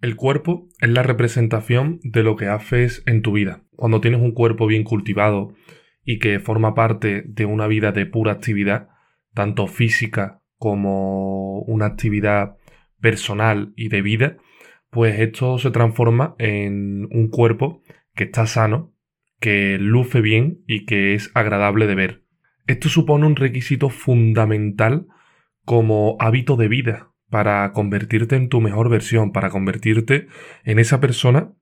El cuerpo es la representación de lo que haces en tu vida. Cuando tienes un cuerpo bien cultivado y que forma parte de una vida de pura actividad, tanto física como una actividad personal y de vida, pues esto se transforma en un cuerpo que está sano, que luce bien y que es agradable de ver. Esto supone un requisito fundamental como hábito de vida para convertirte en tu mejor versión, para convertirte en esa persona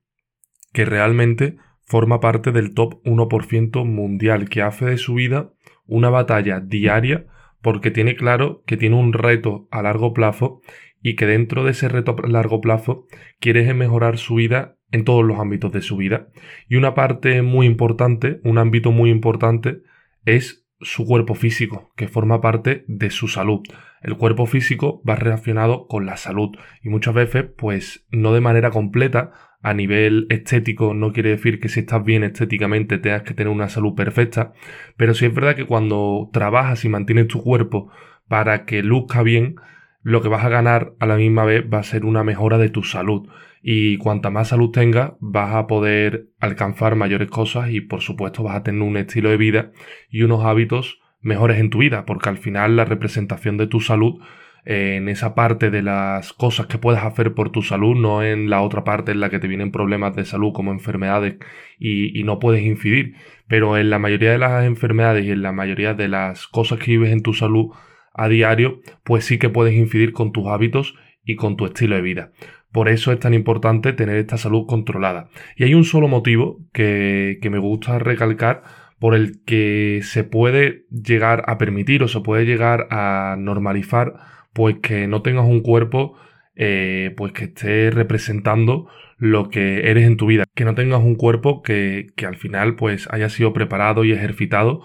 que realmente forma parte del top 1% mundial, que hace de su vida una batalla diaria porque tiene claro que tiene un reto a largo plazo y que dentro de ese reto a largo plazo quiere mejorar su vida en todos los ámbitos de su vida. Y una parte muy importante, un ámbito muy importante, es su cuerpo físico, que forma parte de su salud. El cuerpo físico va relacionado con la salud y muchas veces, pues no de manera completa, a nivel estético no quiere decir que si estás bien estéticamente tengas que tener una salud perfecta, pero sí es verdad que cuando trabajas y mantienes tu cuerpo para que luzca bien, lo que vas a ganar a la misma vez va a ser una mejora de tu salud y cuanta más salud tengas vas a poder alcanzar mayores cosas y por supuesto vas a tener un estilo de vida y unos hábitos mejores en tu vida porque al final la representación de tu salud eh, en esa parte de las cosas que puedes hacer por tu salud, no en la otra parte en la que te vienen problemas de salud como enfermedades y, y, no puedes incidir. Pero en la mayoría de las enfermedades y en la mayoría de las cosas que vives en tu salud a diario, pues sí que puedes incidir con tus hábitos y con tu estilo de vida. Por eso es tan importante tener esta salud controlada. Y hay un solo motivo que, me gusta recalcar por el que se puede llegar a permitir o se puede llegar a normalizar pues que no tengas un cuerpo eh, pues que esté representando lo que eres en tu vida. Que no tengas un cuerpo que, que al final pues haya sido preparado y ejercitado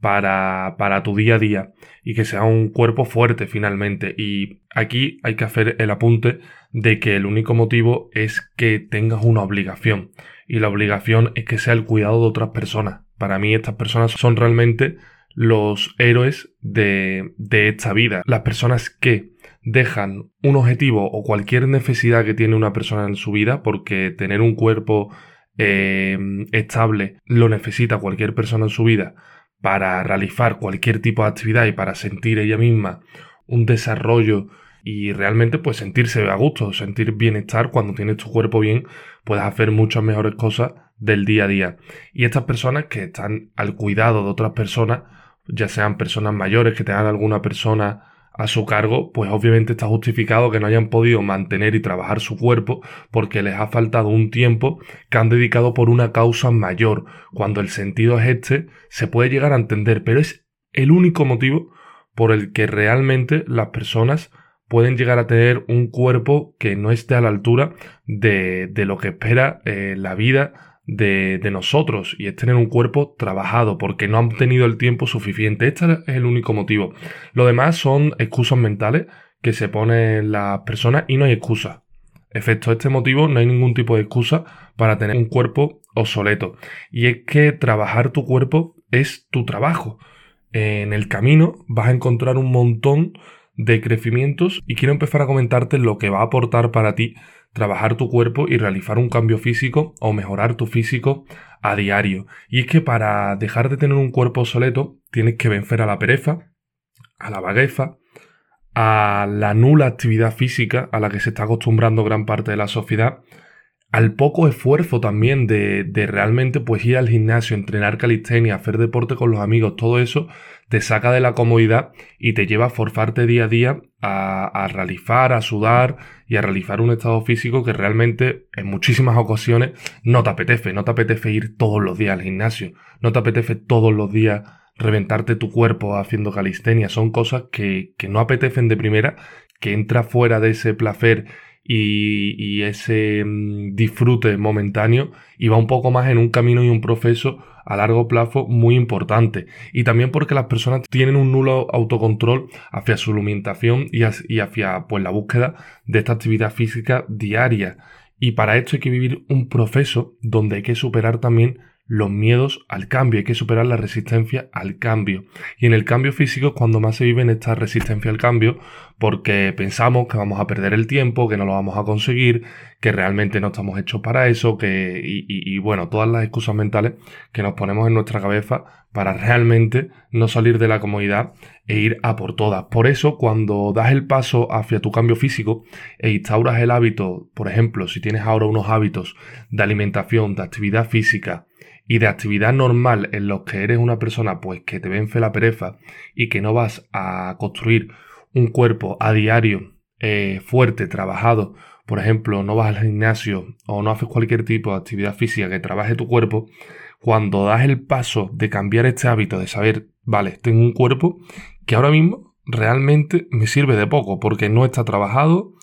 para, para tu día a día y que sea un cuerpo fuerte finalmente. Y aquí hay que hacer el apunte de que el único motivo es que tengas una obligación y la obligación es que sea el cuidado de otras personas. Para mí estas personas son realmente los héroes de, de esta vida. Las personas que dejan un objetivo o cualquier necesidad que tiene una persona en su vida, porque tener un cuerpo eh, estable lo necesita cualquier persona en su vida, para realizar cualquier tipo de actividad y para sentir ella misma un desarrollo y realmente pues sentirse a gusto, sentir bienestar cuando tienes tu cuerpo bien, puedes hacer muchas mejores cosas del día a día. Y estas personas que están al cuidado de otras personas, ya sean personas mayores que tengan alguna persona a su cargo, pues obviamente está justificado que no hayan podido mantener y trabajar su cuerpo porque les ha faltado un tiempo que han dedicado por una causa mayor. Cuando el sentido es este, se puede llegar a entender, pero es el único motivo por el que realmente las personas pueden llegar a tener un cuerpo que no esté a la altura de, de lo que espera eh, la vida de, nosotros y es tener un cuerpo trabajado porque no han tenido el tiempo suficiente. Este es el único motivo. Lo demás son excusas mentales que se ponen las personas y no hay excusa. Efecto este motivo, no hay ningún tipo de excusa para tener un cuerpo obsoleto. Y es que trabajar tu cuerpo es tu trabajo. En el camino vas a encontrar un montón crecimientos y quiero empezar a comentarte lo que va a aportar para ti trabajar tu cuerpo y realizar un cambio físico o mejorar tu físico a diario. Y es que para dejar de tener un cuerpo obsoleto tienes que vencer a la pereza, a la vagueza, a la nula actividad física a la que se está acostumbrando gran parte de la sociedad al poco esfuerzo también de, de, realmente pues ir al gimnasio, entrenar calistenia, hacer deporte con los amigos, todo eso te saca de la comodidad y te lleva a forzarte día a día a, a realizar, a sudar y a realizar un estado físico que realmente en muchísimas ocasiones no te apetece, no te apetece ir todos los días al gimnasio, no te apetece todos los días reventarte tu cuerpo haciendo calistenia, son cosas que, que no apetecen de primera, que entra fuera de ese placer y, ese mm, disfrute momentáneo y va un poco más en un camino y un proceso a largo plazo muy importante. Y también porque las personas tienen un nulo autocontrol hacia su alimentación y, hacia pues, la búsqueda de esta actividad física diaria. Y para esto hay que vivir un proceso donde hay que superar también los miedos al cambio, hay que superar la resistencia al cambio. Y en el cambio físico es cuando más se vive en esta resistencia al cambio, porque pensamos que vamos a perder el tiempo, que no lo vamos a conseguir, que realmente no estamos hechos para eso, que y, y, bueno, todas las excusas mentales que nos ponemos en nuestra cabeza para realmente no salir de la comodidad e ir a por todas. Por eso, cuando das el paso hacia tu cambio físico e instauras el hábito, por ejemplo, si tienes ahora unos hábitos de alimentación, de actividad física, y de actividad normal en los que eres una persona pues que te vence la pereza y que no vas a construir un cuerpo a diario eh, fuerte, trabajado, por ejemplo, no vas al gimnasio o no haces cualquier tipo de actividad física que trabaje tu cuerpo, cuando das el paso de cambiar este hábito de saber, vale, tengo un cuerpo que ahora mismo realmente me sirve de poco porque no está trabajado,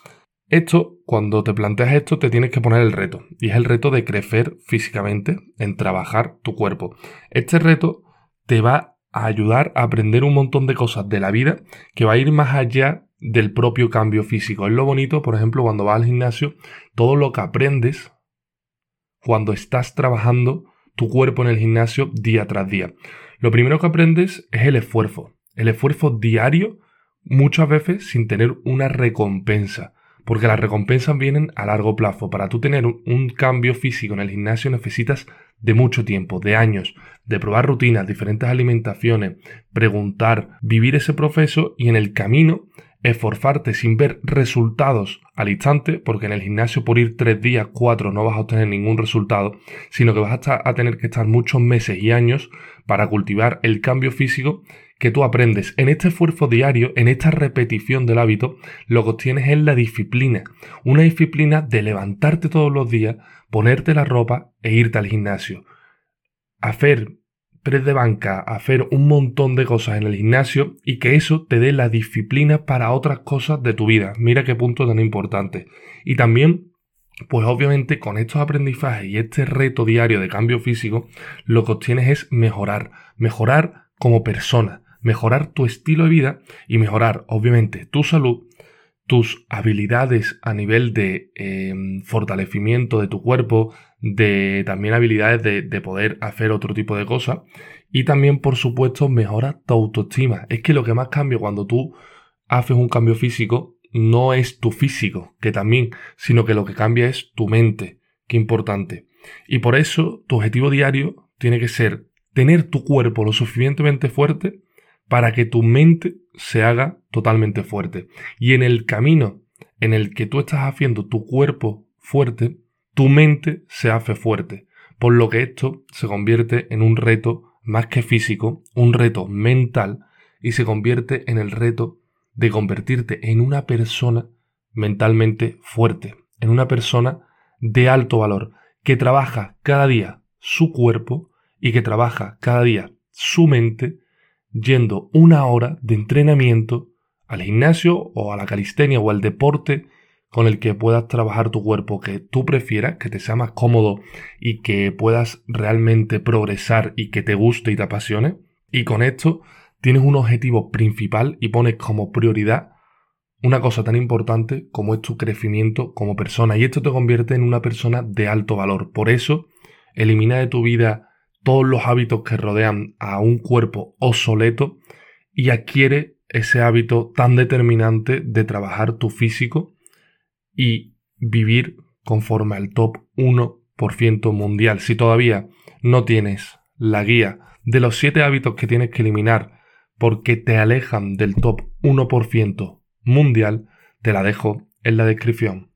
esto, cuando te planteas esto, te tienes que poner el reto. Y es el reto de crecer físicamente, en trabajar tu cuerpo. Este reto te va a ayudar a aprender un montón de cosas de la vida que va a ir más allá del propio cambio físico. Es lo bonito, por ejemplo, cuando vas al gimnasio, todo lo que aprendes cuando estás trabajando tu cuerpo en el gimnasio día tras día. Lo primero que aprendes es el esfuerzo. El esfuerzo diario, muchas veces sin tener una recompensa porque las recompensas vienen a largo plazo. Para tú tener un, cambio físico en el gimnasio necesitas de mucho tiempo, de años, de probar rutinas, diferentes alimentaciones, preguntar, vivir ese proceso y en el camino esforzarte sin ver resultados al instante, porque en el gimnasio por ir tres días, cuatro, no vas a obtener ningún resultado, sino que vas a, tener que estar muchos meses y años para cultivar el cambio físico que tú aprendes en este esfuerzo diario, en esta repetición del hábito, lo que obtienes es la disciplina. Una disciplina de levantarte todos los días, ponerte la ropa e irte al gimnasio. Hacer press de banca, hacer un montón de cosas en el gimnasio y que eso te dé la disciplina para otras cosas de tu vida. Mira qué punto tan importante. Y también pues obviamente con estos aprendizajes y este reto diario de cambio físico, lo que obtienes es mejorar, mejorar como persona, mejorar tu estilo de vida y mejorar, obviamente, tu salud, tus habilidades a nivel de em, fortalecimiento de tu cuerpo, de también habilidades de, de, poder hacer otro tipo de cosas y también, por supuesto, mejora tu autoestima. Es que lo que más cambia cuando tú haces un cambio físico no es tu físico, que también, sino que lo que cambia es tu mente. Qué importante. Y por eso tu objetivo diario tiene que ser tener tu cuerpo lo suficientemente fuerte para que tu mente se haga totalmente fuerte. Y en el camino en el que tú estás haciendo tu cuerpo fuerte, tu mente se hace fuerte. Por lo que esto se convierte en un reto más que físico, un reto mental, y se convierte en el reto de convertirte en una persona mentalmente fuerte, en una persona de alto valor, que trabaja cada día su cuerpo y que trabaja cada día su mente yendo una hora de entrenamiento al gimnasio o a la calistenia o al deporte con el que puedas trabajar tu cuerpo que tú prefieras, que te sea más cómodo y que puedas realmente progresar y que te guste y te apasione. Y con esto tienes un objetivo principal y pones como prioridad una cosa tan importante como es tu crecimiento como persona. Y esto te convierte en una persona de alto valor. Por eso, elimina de tu vida todos los hábitos que rodean a un cuerpo obsoleto y adquiere ese hábito tan determinante de trabajar tu físico y vivir conforme al top 1% mundial. Si todavía no tienes la guía de los 7 hábitos que tienes que eliminar porque te alejan del top 1% mundial, te la dejo en la descripción.